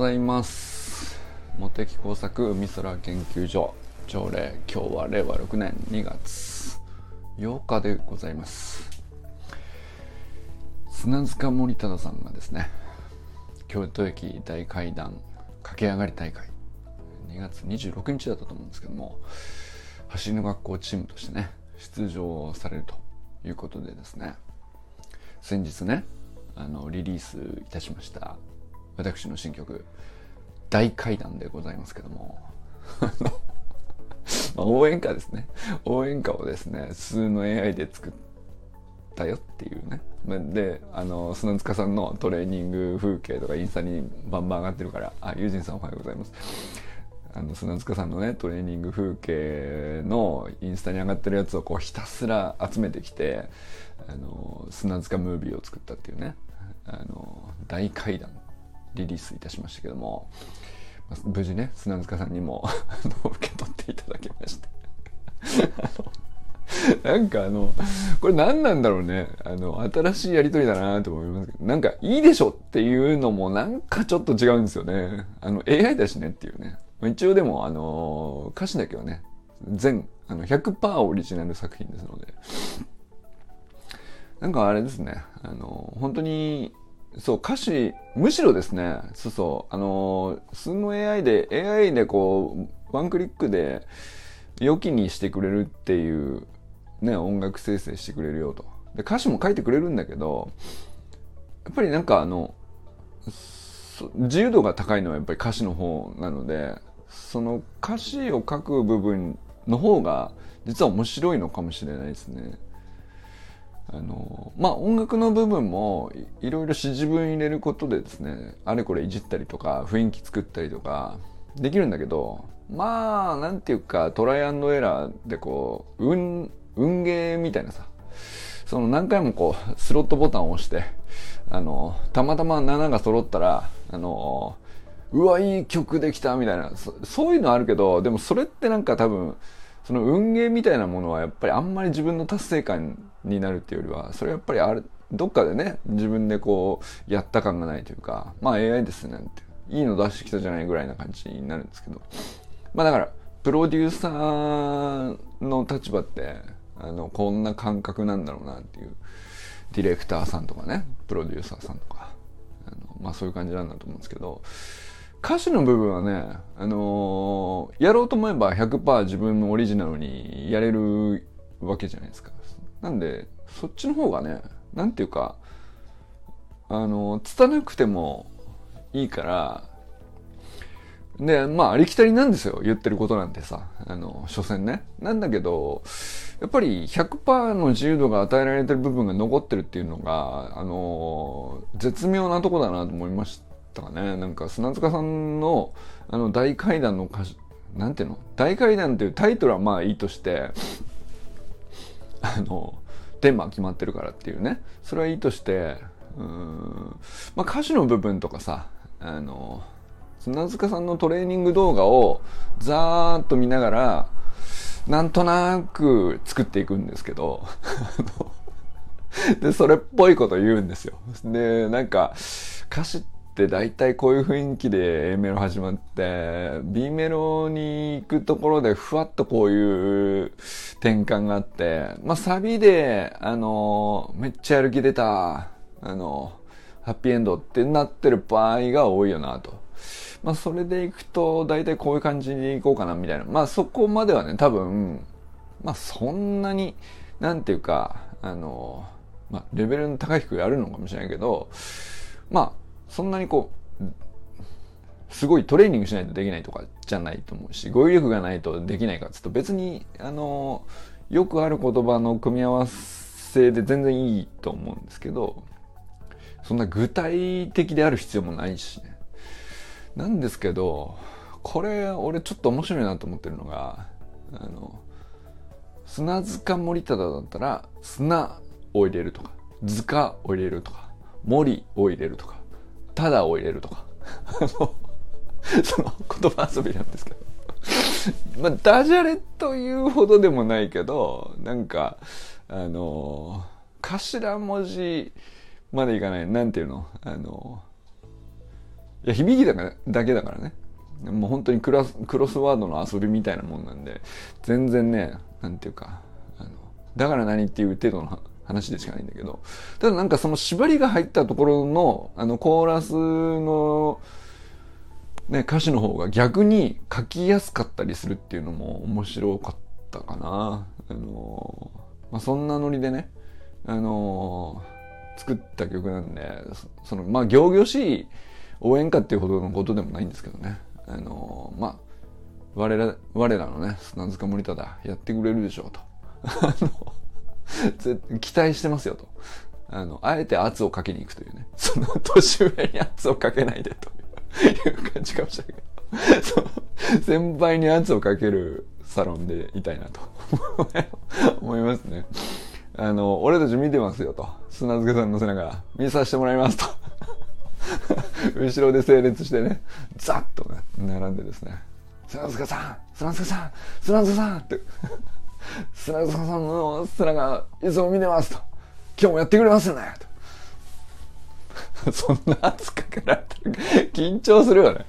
ございます。茂木工作海空研究所朝礼今日は令和6年2月8日でございます。砂塚森忠さんがですね京都駅大階段駆け上がり大会2月26日だったと思うんですけども走りの学校チームとしてね出場されるということでですね先日ねあのリリースいたしました私の新曲「大階段」でございますけども。まあ、応援歌ですね。応援歌をですね数の AI で作ったよっていうね。であの砂塚さんのトレーニング風景とかインスタにバンバン上がってるからあユージンさんおはようございます。あの砂塚さんのねトレーニング風景のインスタに上がってるやつをこうひたすら集めてきてあの砂塚ムービーを作ったっていうね。あの大階段。リリースいたしましたけども無事ね砂塚さんにも受け取っていただきまして。なんかあのこれ何なんだろうね。あの新しいやりとりだなと思いますけどなんかいいでしょっていうのもなんかちょっと違うんですよね。あの AI だしねっていうね。一応でもあの歌詞だけはね全あの100%オリジナル作品ですので。なんかあれですね。あの本当にそう、歌詞、むしろですね、そうそう、あの、数の AI で、AI でこう、ワンクリックで、良きにしてくれるっていう、ね、音楽生成してくれるよと。で、歌詞も書いてくれるんだけど、やっぱりなんかあの、自由度が高いのはやっぱり歌詞の方なので、その歌詞を書く部分の方が、実は面白いのかもしれないですね。あのまあ音楽の部分もいろいろ指示文入れることでですねあれこれいじったりとか雰囲気作ったりとかできるんだけどまあなんていうかトライアンドエラーでこう運運ゲーみたいなさその何回もこうスロットボタンを押してあのたまたま7が揃ったらあのうわいい曲できたみたいなそういうのあるけどでもそれってなんか多分その運ゲーみたいなものはやっぱりあんまり自分の達成感になるっていうよりはそれやっぱりあるどっかでね自分でこうやった感がないというかまあ AI ですねっていいの出してきたじゃないぐらいな感じになるんですけどまあだからプロデューサーの立場ってあのこんな感覚なんだろうなっていうディレクターさんとかねプロデューサーさんとかあのまあそういう感じなんだと思うんですけど歌詞の部分はね、あのー、やろうと思えば100%自分のオリジナルにやれるわけじゃないですか。なんで、そっちの方がね、なんていうか、あのー、つたなくてもいいから、で、まあ、ありきたりなんですよ。言ってることなんてさ。あの、所詮ね。なんだけど、やっぱり100%の自由度が与えられてる部分が残ってるっていうのが、あの、絶妙なとこだなと思いました。ねなんか砂塚さんのあの大階段の歌詞なんていうの？大階段っていうタイトルはまあいいとしてあのテーマ決まってるからっていうね。それはいいとしてうん。まあ歌詞の部分とかさあの砂塚さんのトレーニング動画をざーっと見ながらなんとなく作っていくんですけど でそれっぽいこと言うんですよ。でなんか歌詞ってって大体こういう雰囲気で A メロ始まって B メロに行くところでふわっとこういう転換があってまあサビであのめっちゃやる気出たあのハッピーエンドってなってる場合が多いよなと。まあそれでいくと大体こういう感じにいこうかなみたいな。まあそこまではね多分まあそんなになんていうかあのまあレベルの高い低いあるのかもしれないけどまあそんなにこう、すごいトレーニングしないとできないとかじゃないと思うし、語彙力がないとできないかっつうと別に、あの、よくある言葉の組み合わせで全然いいと思うんですけど、そんな具体的である必要もないしね。なんですけど、これ俺ちょっと面白いなと思ってるのが、あの、砂塚森忠だったら砂を入れるとか、塚を入れるとか、森を入れるとか、ただを入れるとか。その言葉遊びなんですけど。まあダジャレというほどでもないけどなんかあの頭文字までいかない。なんていうの？あのいや、響きだからだけだからね。もう本当にクラスクロスワードの遊びみたいなもんなんで、全然ね、なんていうか、あの、だから何っていう程度の話でしかないんだけど、ただなんかその縛りが入ったところの、あの、コーラスの、ね、歌詞の方が逆に書きやすかったりするっていうのも面白かったかな。あの、まあ、そんなノリでね、あの作った曲なんで、その、まあ、行々しい応援歌っていうほどのことでもないんですけどね。あのまあ、我ら、我らのね、砂塚森忠やってくれるでしょうと。あの、期待してますよと。あの、あえて圧をかけに行くというね。その年上に圧をかけないでという感じかもしれないけど。その先輩に圧をかけるサロンでいたいなと 思いますね。あの、俺たち見てますよと。砂漬さんの背中、見させてもらいますと。後ろで整列してね、ザッとね、並んでですね、砂塚さん砂塚さん砂塚さんって、砂塚さんの背中、いつも見てますと。今日もやってくれますよねと。そんな圧かけられたら緊張するよね。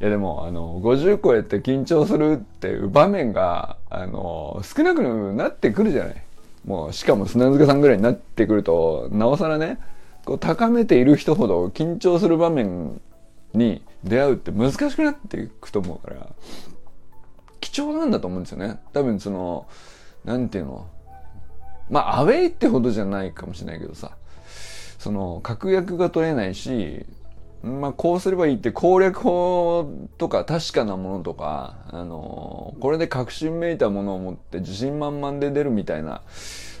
いやでも、あの、50超えて緊張するっていう場面が、あの、少なくなってくるじゃない。もう、しかも砂塚さんぐらいになってくると、なおさらね、こう高めている人ほど緊張する場面に出会うって難しくなっていくと思うから、貴重なんだと思うんですよね。多分その、なんていうの、まあ、アウェイってほどじゃないかもしれないけどさ、その、確約が取れないし、まあ、こうすればいいって攻略法とか確かなものとか、あのこれで確信めいたものを持って自信満々で出るみたいな、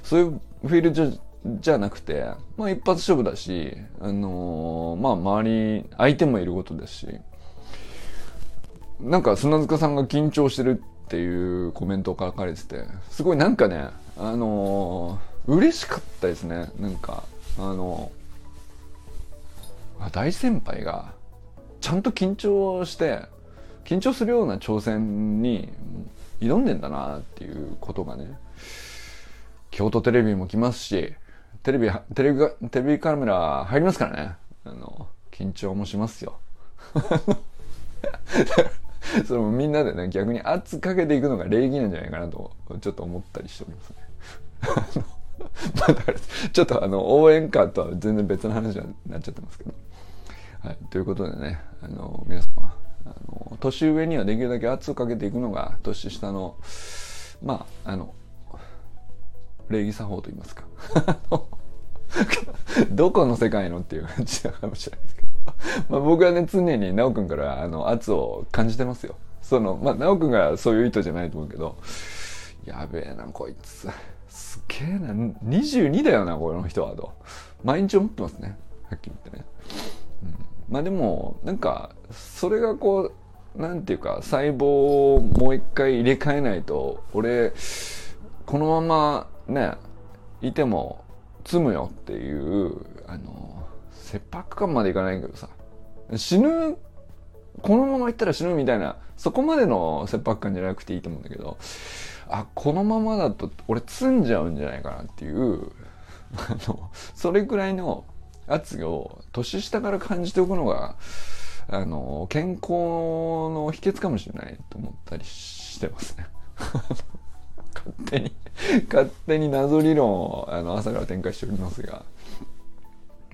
そういうフィールドじゃなくて、まあ一発勝負だし、あのまあ周り、相手もいることですし、なんか砂塚さんが緊張してるっていうコメントを書かれてて、すごいなんかね、あの嬉しかったですね。なんか、あの大先輩がちゃんと緊張して緊張するような挑戦に挑んでんだなっていうことがね京都テレビも来ますしテレビテレビテレビカメラ入りますからねあの緊張もしますよ それもみんなでね逆に圧かけていくのが礼儀なんじゃないかなとちょっと思ったりしておりますね まあだからちょっとあの応援歌とは全然別の話になっちゃってますけどはい、ということでね、あの、皆様、あの、年上にはできるだけ圧をかけていくのが、年下の、まあ、あの、礼儀作法と言いますか。どこの世界のっていう感じかもしれないですけど。まあ僕はね、常に直くんから、あの、圧を感じてますよ。その、まあ、直くんがそういう意図じゃないと思うけど、やべえな、こいつ。すげえな、22だよな、この人は、と。毎日思ってますね。はっきり言ってね。うんまあでもなんかそれがこうなんていうか細胞をもう一回入れ替えないと俺このままねいても積むよっていうあの切迫感までいかないけどさ死ぬこのままいったら死ぬみたいなそこまでの切迫感じゃなくていいと思うんだけどあこのままだと俺積んじゃうんじゃないかなっていうあのそれくらいの圧を年下から感じておくのが、あの、健康の秘訣かもしれないと思ったりしてますね。勝手に、勝手に謎理論をあの朝から展開しておりますが、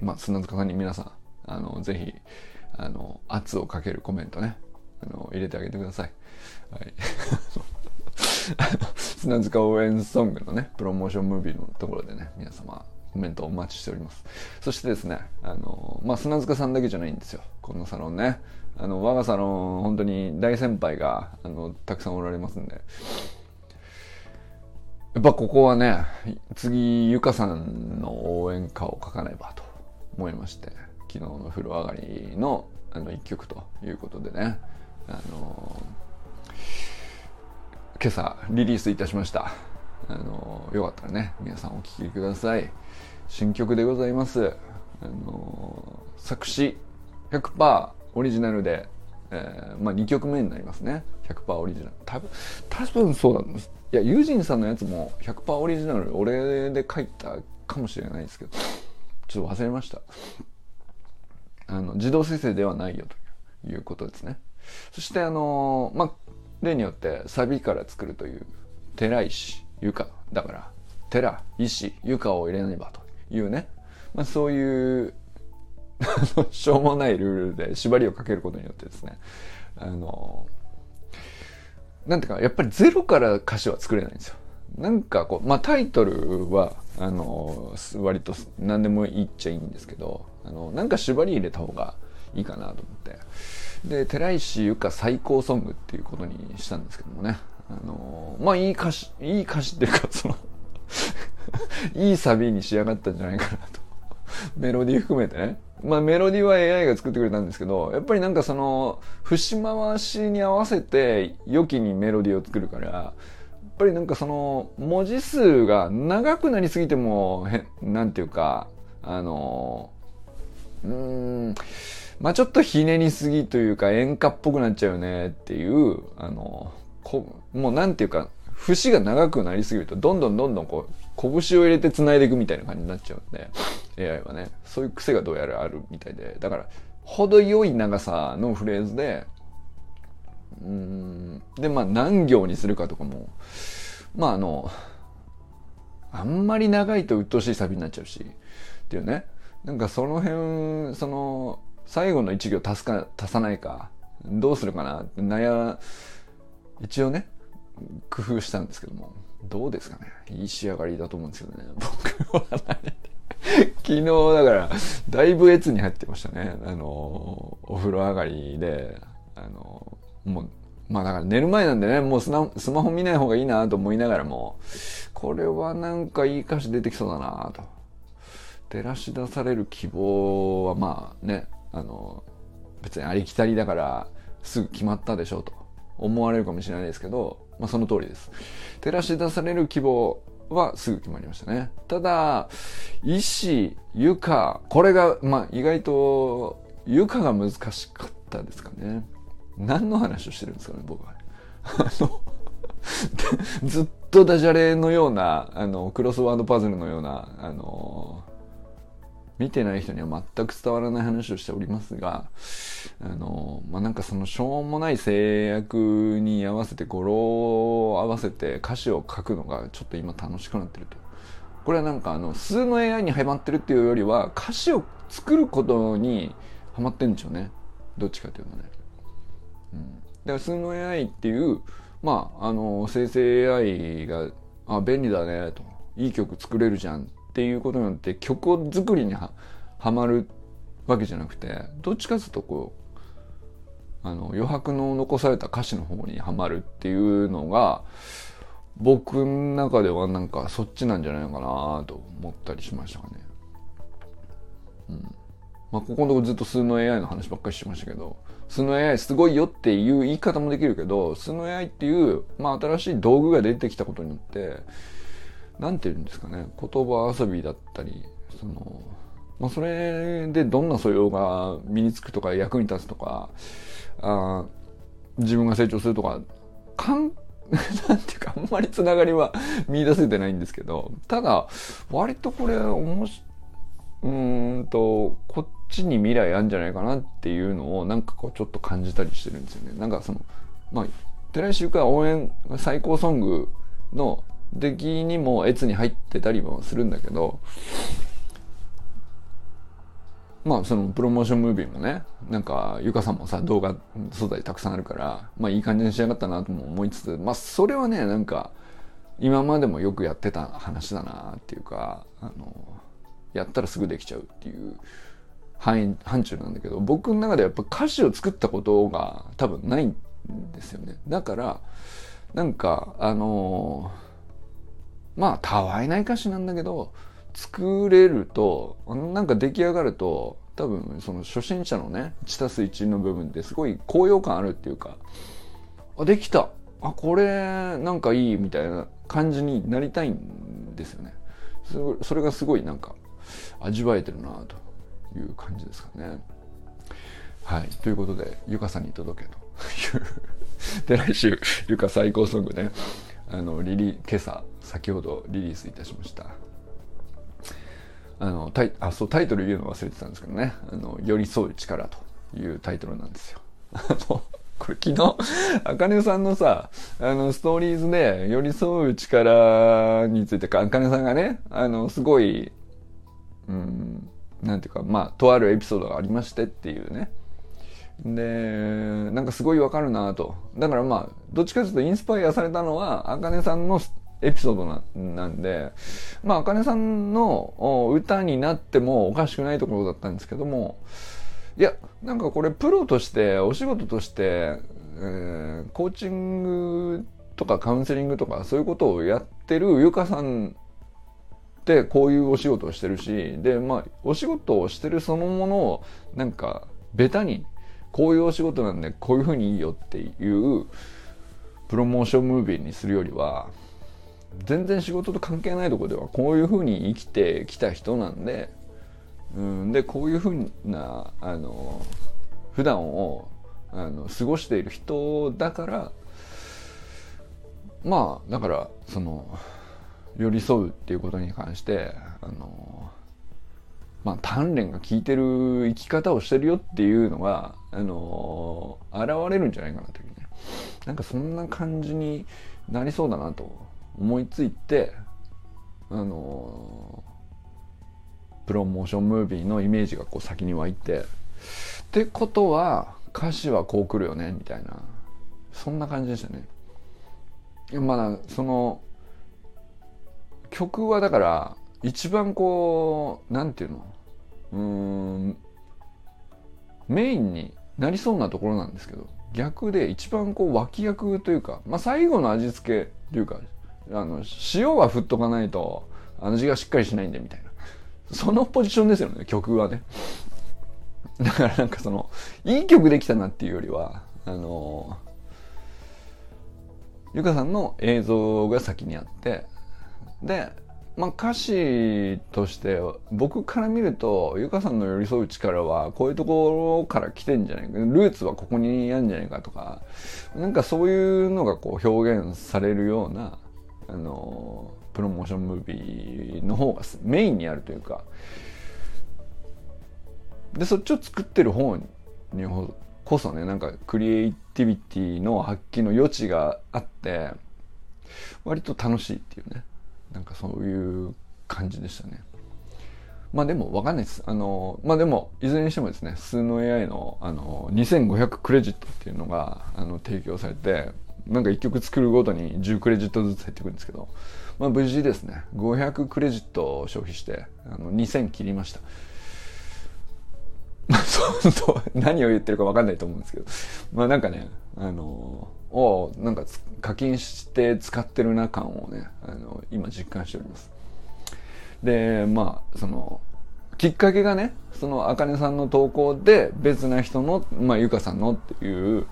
まあ、砂塚さんに皆さん、あの、ぜひ、あの、圧をかけるコメントね、あの、入れてあげてください。はい。砂塚応援ソングのね、プロモーションムービーのところでね、皆様、コメントお待ちしております。そしてですね、あの、まあ、砂塚さんだけじゃないんですよ。このサロンね。あの、我がサロン、本当に大先輩が、あの、たくさんおられますんで。やっぱここはね、次、ゆかさんの応援歌を書かねばと思いまして、昨日の風呂上がりの、あの、一曲ということでね、あの、今朝リリースいたしました。あの、よかったらね、皆さんお聴きください。新曲でございます。あの作詞100%オリジナルで、えー、まあ2曲目になりますね。100%オリジナル。多分、多分そうなんです。いや、ユージンさんのやつも100%オリジナル、俺で書いたかもしれないですけど、ちょっと忘れました。あの自動生成ではないよということですね。そしてあのまあ例によってサビから作るという寺石床だから寺石床を入れねばというね、まあ、そういうしょうもないルールで縛りをかけることによってですねあのなんていうかやっぱりゼロから歌詞は作れないんですよなんかこうまあタイトルはあの割と何でもいっちゃいいんですけどあのなんか縛り入れた方がいいかなと思って。で寺石ゆか最高ソングっていうことにしたんですけどもね。あのまあいい歌詞いい歌詞っていうかその いいサビに仕上がったんじゃないかなと。メロディー含めてね。まあメロディーは AI が作ってくれたんですけどやっぱりなんかその節回しに合わせて良きにメロディーを作るからぱりなんかその文字数が長くなりすぎてもへなんていうかあのうんまあちょっとひねりすぎというか演歌っぽくなっちゃうよねっていうあのこもうなんていうか節が長くなりすぎるとどんどんどんどんこう拳を入れて繋いでいくみたいな感じになっちゃうんで AI はね。そういう癖がどうやらあるみたいで。だから程よい長さのフレーズでうん。でまあ何行にするかとかもまああのあんまり長いと鬱陶しいサビになっちゃうしっていうね。なんかその辺その最後の一行足すか足さないかどうするかなって悩一応ね工夫したんですけどもどうですかね。いい仕上がりだと思うんですけどね。僕は昨日だからだいぶ越に入ってましたね。あのお風呂上がりであのもうまあだから寝る前なんでねもうスマホ見ない方がいいなと思いながらもこれはなんかいい歌詞出てきそうだなと照らし出される希望はまあねあの別にありきたりだからすぐ決まったでしょうと思われるかもしれないですけど、まあ、その通りです。照らし出される希望はすぐ決まりましたね。ただ、石、床、これが、まあ、意外と床が難しかったですかね。何の話をしてるんですかね、僕は。あの ずっとダジャレのような、あの、クロスワードパズルのような、あの、見てない人には全く伝わらない話をしておりますが、あの、まあ、なんかそのしょうもない制約に合わせて語呂を合わせて歌詞を書くのがちょっと今楽しくなってると。これはなんかあの、数の AI にハマってるっていうよりは、歌詞を作ることにハマってるんでしょうね。どっちかというとね。うん。だから数の AI っていう、まあ、あの、生成 AI が、あ、便利だね、と。いい曲作れるじゃんっていうことによって曲作りにはまるわけじゃなくてどっちかというとこうあの余白の残された歌詞の方にはまるっていうのが僕の中ではなんかそっちなんじゃないのかなと思ったりしましたかね。うんまあ、ここのとこずっと数の AI の話ばっかりしましたけど、数の AI すごいよっていう言い方もできるけど、数の AI っていう、まあ新しい道具が出てきたことによって、なんて言うんですかね、言葉遊びだったり、その、まあ、それでどんな素養が身につくとか役に立つとか、あ自分が成長するとか、かん、なんていうか、あんまりつながりは見出せてないんですけど、ただ、割とこれ、おもし、うんと、こっちに未来あるんじゃないかなっていうのを、なんかこう、ちょっと感じたりしてるんですよね。なんかその、まあ、寺石ゆか応援最高ソングの的にも越に入ってたりもするんだけど、まあそのプロモーションムービーもね、なんかゆかさんもさ動画素材たくさんあるから、まあいい感じに仕上がったなとも思いつつ、まあそれはね、なんか今までもよくやってた話だなっていうか、あの、やったらすぐできちゃうっていう範囲、範疇なんだけど、僕の中でやっぱ歌詞を作ったことが多分ないんですよね。だから、なんか、あのーまあたわいない歌詞なんだけど作れるとなんか出来上がると多分その初心者のね1たす1の部分ってすごい高揚感あるっていうかあできたあこれなんかいいみたいな感じになりたいんですよねそれがすごいなんか味わえてるなという感じですかね。はい。ということでゆかさんに届けという。で来週ゆか最高ソングね。あのリリ今朝先ほどリリースいたしました。あのタイあそうタイトル言うの忘れてたんですけどね「あの寄り添う力」というタイトルなんですよ。あのこれ昨日、あかねさんのさ、あの、ストーリーズで、寄り添う力について、あかねさんがね、あの、すごい、うん、なんていうか、まあ、とあるエピソードがありましてっていうね。で、なんかすごいわかるなと。だからまあ、どっちかというとインスパイアされたのは、あかねさんのエピソードななんで、まあ、あかねさんの歌になってもおかしくないところだったんですけども、いや、なんかこれプロとして、お仕事として、えー、コーチングとかカウンセリングとかそういうことをやってるゆかさんってこういうお仕事をしてるし、で、まあ、お仕事をしてるそのものをなんかベタにこういうお仕事なんでこういうふうにいいよっていうプロモーションムービーにするよりは全然仕事と関係ないとこではこういうふうに生きてきた人なんで、うん、でこういうふうなあの普段をあの過ごしている人だからまあだからその寄り添うっていうことに関してあのまあ鍛錬が効いてる生き方をしてるよっていうのがあの現れるんじゃないかなというね。なんかそんな感じになりそうだなと思いついてあのプロモーションムービーのイメージがこう先に湧いてってことは歌詞はこう来るよねみたいな。そんな感じでしたね。まだその曲はだから一番こうなんていうの？うんメインになりそうなところなんですけど逆で一番こう脇役というか、まあ、最後の味付けというかあの塩は振っとかないと味がしっかりしないんでみたいな。そのポジションですよね曲はね。だからなんかそのいい曲できたなっていうよりはあのゆかさんの映像が先にあってでまあ、歌詞として僕から見るとゆかさんの寄り添う力はこういうところから来てんじゃないかルーツはここにあるんじゃないかとかなんかそういうのがこう表現されるようなあのプロモーションムービーの方がメインにあるというかでそっちを作ってる方にこそねなんかクリエイティビティの発揮の余地があって割と楽しいっていうね。なんかそういう感じでしたね。まあでもわかんないです。あの、まあでも、いずれにしてもですね、数の AI のあの2500クレジットっていうのがあの提供されて、なんか1曲作るごとに10クレジットずつ減ってくるんですけど、まあ無事ですね、500クレジットを消費して、あの2000切りました。ま あそうと、何を言ってるかわかんないと思うんですけど、まあなんかね、あの、をなんか課金して使ってるな感をね、あの、今実感しております。で、まあ、その、きっかけがね、その、あかねさんの投稿で別な人の、まあ、ゆかさんのっていう、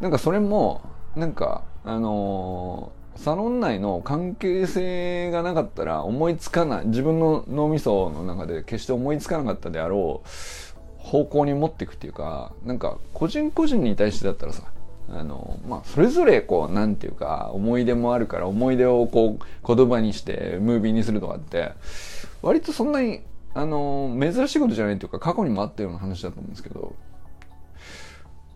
なんかそれも、なんか、あのー、サロン内の関係性がなかったら思いつかない、自分の脳みその中で決して思いつかなかったであろう方向に持っていくっていうか、なんか個人個人に対してだったらさ、あの、まあ、それぞれこう、なんていうか、思い出もあるから、思い出をこう、言葉にしてムービーにするとかって、割とそんなに、あの、珍しいことじゃないというか、過去にもあったような話だと思うんですけど、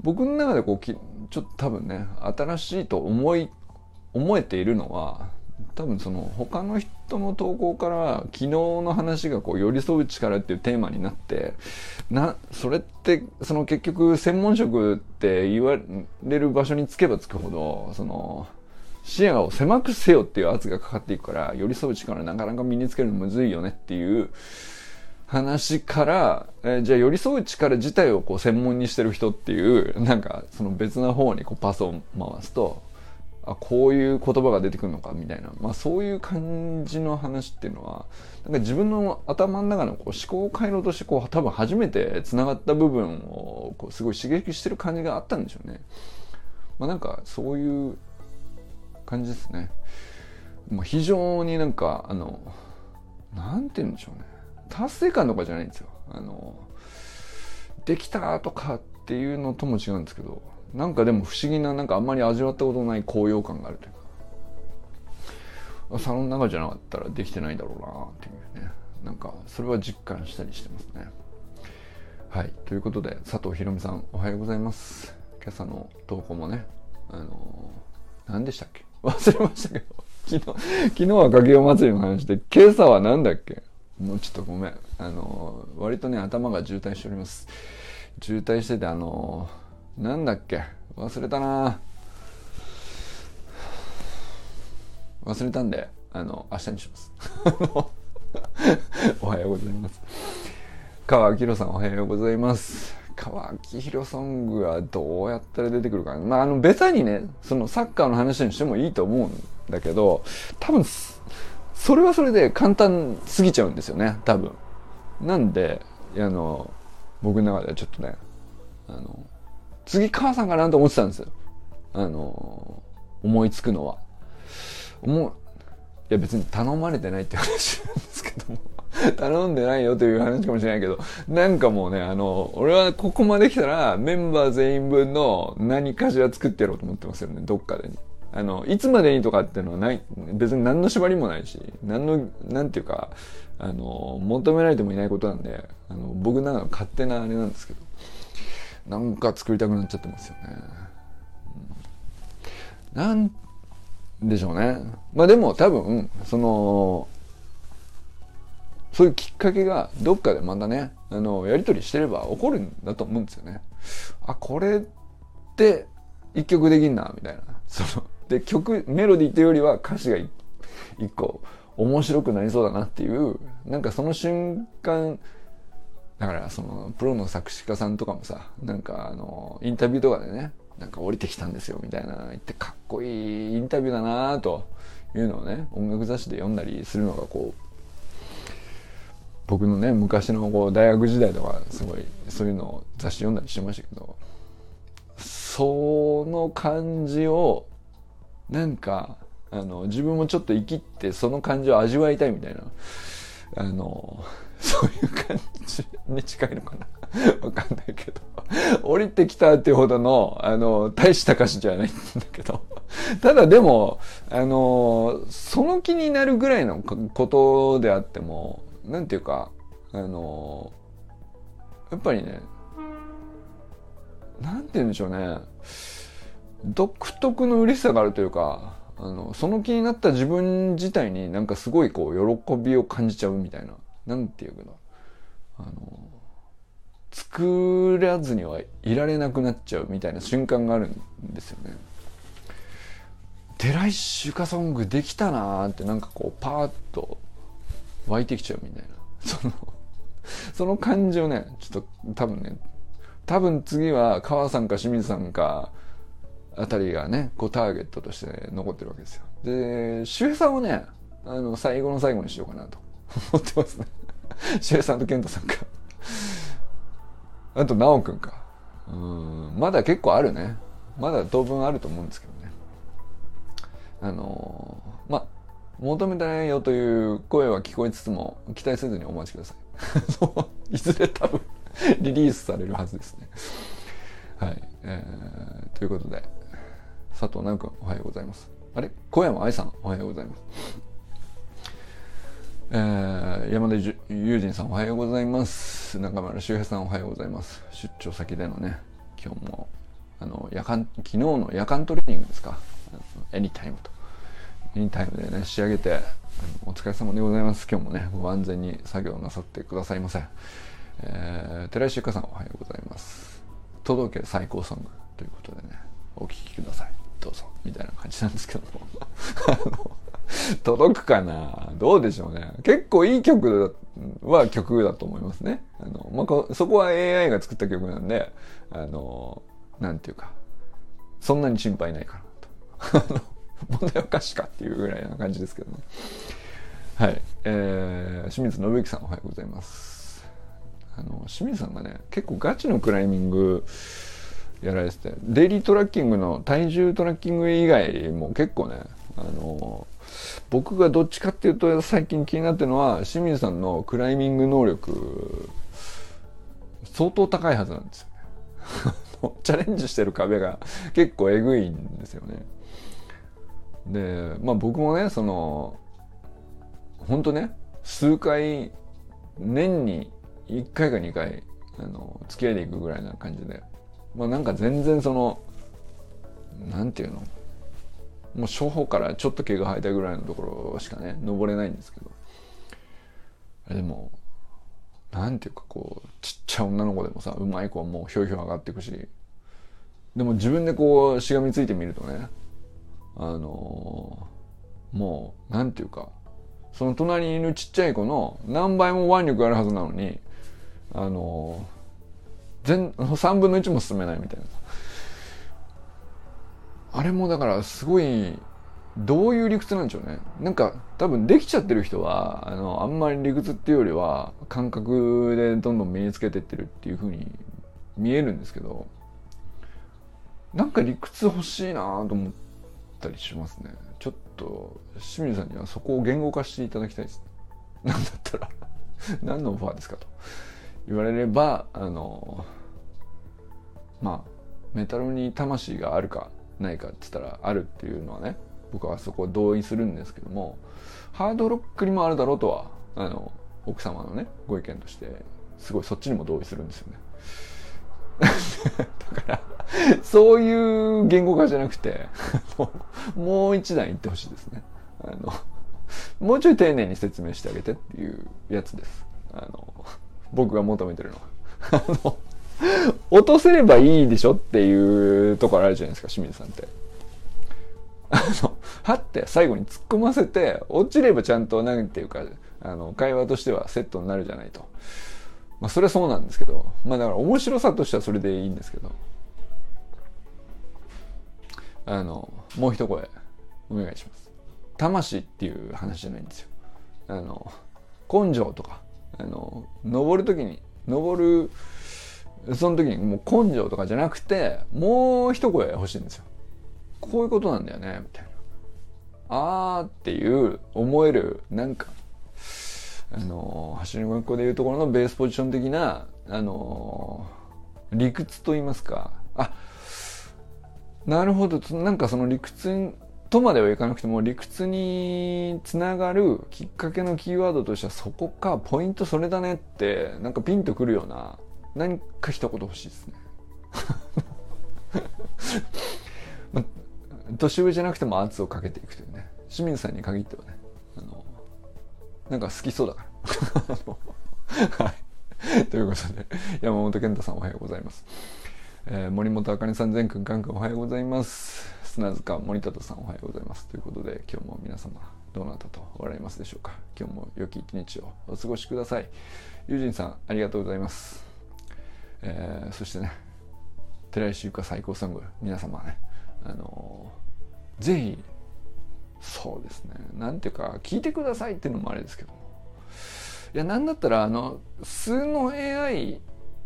僕の中でこう、ちょっと多分ね、新しいと思い、思えているのは、多分その他の人の投稿から昨日の話がこう寄り添う力っていうテーマになってなそれってその結局専門職って言われる場所につけばつくほどその視野を狭くせよっていう圧がかかっていくから寄り添う力なかなか身につけるのむずいよねっていう話から、えー、じゃあ寄り添う力自体をこう専門にしてる人っていうなんかその別な方にこうパスを回すとあこういう言葉が出てくるのかみたいな、まあ、そういう感じの話っていうのはなんか自分の頭の中のこう思考回路としてこう多分初めてつながった部分をこうすごい刺激してる感じがあったんでしょうね。まあ、なんかそういう感じですね。まあ、非常になんかあのなんて言うんでしょうね達成感とかじゃないんですよ。あのできたとかっていうのとも違うんですけどなんかでも不思議ななんかあんまり味わったことない高揚感があるというか。サロンの中じゃなかったらできてないだろうなっていうね。なんかそれは実感したりしてますね。はい。ということで佐藤ひろみさんおはようございます。今朝の投稿もねあのー、何でしたっけ？忘れましたけど。昨日昨日はかけよ祭りの話で今朝は何だっけ？もうちょっとごめん。あの、割とね頭が渋滞しております。渋滞しててあの、なんだっけ？忘れたな。忘れたんであの明日にします。おはようございます。川明宏さんおはようございます。川明宏ソングはどうやったら出てくるかな。まああのベタにねそのサッカーの話にしてもいいと思うんだけど多分それはそれで簡単すぎちゃうんですよね多分。なんであの僕の中ではちょっとねあの次母さんかなと思ってたんですよ。あの思いつくのは。思ういや別に頼まれてないって話なんですけども。頼んでないよという話かもしれないけど、なんかもうね、あの、俺はここまで来たらメンバー全員分の何かしら作ってやろうと思ってますよね、どっかで、ね。あの、いつまでにとかっていうのはない、別に何の縛りもないし、何の、なんていうか、あの、求められてもいないことなんで、あの、僕なの勝手なあれなんですけど、なんか作りたくなっちゃってますよね。なんでしょうね。まあでも多分、その、そういうきっかけがどっかでまたね、あの、やりとりしてれば起こるんだと思うんですよね。あ、これって一曲できんな、みたいな。その、で、曲、メロディーっていうよりは歌詞が一個面白くなりそうだなっていう、なんかその瞬間、だからそのプロの作詞家さんとかもさ、なんかあの、インタビューとかでね、なんか降りてきたんですよみたいな言ってかっこいいインタビューだなというのをね音楽雑誌で読んだりするのがこう僕のね昔のこう大学時代とかすごいそういうのを雑誌読んだりしてましたけどその感じをなんかあの自分もちょっと生きってその感じを味わいたいみたいなあのそういう感じ。に近いのかな。わかんないけど降りてきたっていうほどのあの大した歌詞じゃないんだけど。ただでもあのその気になるぐらいのことであってもなんていうかあのやっぱりねなんて言うんでしょうね。独特の嬉しさがあるというかあのその気になった自分自体になんかすごいこう喜びを感じちゃうみたいな。なんていうかな。あの作らずにはいられなくなっちゃうみたいな瞬間があるんですよね。寺石かソングできたなーってなんかこうパーッと湧いてきちゃうみたいな。その、その感じをね、ちょっと多分ね、多分次は川さんか清水さんか、あたりがね、こうターゲットとして残ってるわけですよ。で、周平さんをね、あの、最後の最後にしようかなと思ってますね。周平さんと健太さんか。あと、直くんか。うん、まだ結構あるね。まだ当分あると思うんですけどね。あのー、ま、求めてないよという声は聞こえつつも期待せずにお待ちください。いずれ多分リリースされるはずですね。はい、えー、ということで佐藤直君おはようございます。あれ？小山愛さんおはようございます。えー、山田友人さんおはようございます中村修平さんおはようございます出張先でのね今日もあの夜間昨日の夜間トレーニングですか？エニタイムとインタイムでね、仕上げて、お疲れ様でございます。今日もね、ご安全に作業なさってくださいませ。えー、寺石ゆかさんおはようございます。届け最高ソングということでね、お聴きください。どうぞ。みたいな感じなんですけども。届くかな？どうでしょうね。結構いい曲は曲だと思いますね。あの、まあ、そこは AI が作った曲なんで、あの、なんていうか、そんなに心配ないかなと。問題は歌詞かっていうぐらいな感じですけどね。はい。えー、清水信之さんおはようございます。あの、清水さんがね、結構ガチのクライミングやられてて、デイリートラッキングの体重トラッキング以外も結構ね、あの、僕がどっちかっていうと最近気になってるのは、清水さんのクライミング能力、相当高いはずなんですよね。チャレンジしてる壁が結構えぐいんですよね。でまあ僕もねその本当ね数回年に1回か2回、あの、付き合いでいくぐらいな感じで。まあなんか全然その、なんていうの？もう初歩からちょっと毛が生えたぐらいのところしかね、登れないんですけど。でも、なんていうかこう、ちっちゃい女の子でもさ、うまい子はもうひょいひょい上がっていくし、でも自分でこう、しがみついてみるとね、あのー、もう、なんていうか、その隣にいるちっちゃい子の何倍も腕力あるはずなのに、あのー、全、3分の1も進めないみたいな。あれもだからすごいどういう理屈なんでしょうね。なんか多分できちゃってる人は、あの、あんまり理屈っていうよりは感覚でどんどん身につけてってるっていう風に見えるんですけど、なんか理屈欲しいなと思ったりしますね。ちょっと清水さんにはそこを言語化していただきたいです。なんだったら何のオファーですかと言われれば、あの、まあ、メタルに魂があるかないかって言ったらあるっていうのはね、僕はそこ同意するんですけどもハードロックにもあるだろうとはあの奥様のねご意見としてすごいそっちにも同意するんですよね。だからそういう言語化じゃなくて もう一段言ってほしいですね。あのもうちょい丁寧に説明してあげてっていうやつです。あの僕が求めてるのは。あの 落とせればいいでしょっていうところあるじゃないですか清水さんってあの、はって最後に突っ込ませて、落ちればちゃんと、なんていうか、あの、会話としてはセットになるじゃないと。まあ、それはそうなんですけど、まあ、だから面白さとしてはそれでいいんですけど、あの、もう一声、お願いします。魂っていう話じゃないんですよ。あの、根性とか、あの、登るときに、登る、その時にもう根性とかじゃなくて、もう一声欲しいんですよ。こういうことなんだよね、みたいな。あーっていう思える、なんか、あの、走りの学校でいうところのベースポジション的な、あの、理屈と言いますか、あ、なるほど、なんかその理屈とまではいかなくても理屈につながるきっかけのキーワードとしてはそこか、ポイントそれだねって、なんかピンとくるような、何か一言欲しいですね。ま年上じゃなくても圧をかけていくというね。清水さんに限ってはねあのなんか好きそうだから。はい。ということで山本健太さんおはようございます、えー、森本あかねさん全くんかんくんおはようございます。砂塚森田さんおはようございます。ということで今日も皆様どうなったと笑いますでしょうか。今日も良き一日をお過ごしください。友人さんありがとうございます、えー、そしてね寺石ゆか最高ソング皆様ねあのぜひそうですねなんていうか聞いてくださいっていうのもあれですけどいやなんだったらあの数の AI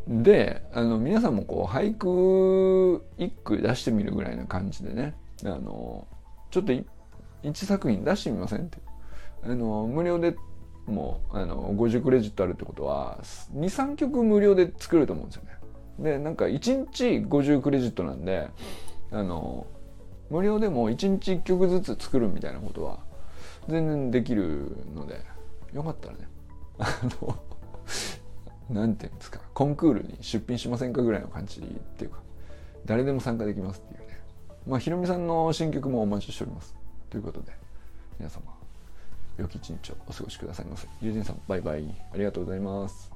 であの皆さんもこう俳句一句出してみるぐらいな感じでねあのちょっと一作品出してみませんってあの無料でもうあの50クレジットあるってことは23曲無料で作れると思うんですよね。でなんか1日50クレジットなんであの無料でも1日1曲ずつ作るみたいなことは全然できるのでよかったらね。あの何て言うんですかコンクールに出品しませんかぐらいの感じっていうか誰でも参加できますっていうね。まあひろみさんの新曲もお待ちしております。ということで皆様良き一日をお過ごしくださいませ。友人さんバイバイ。ありがとうございます。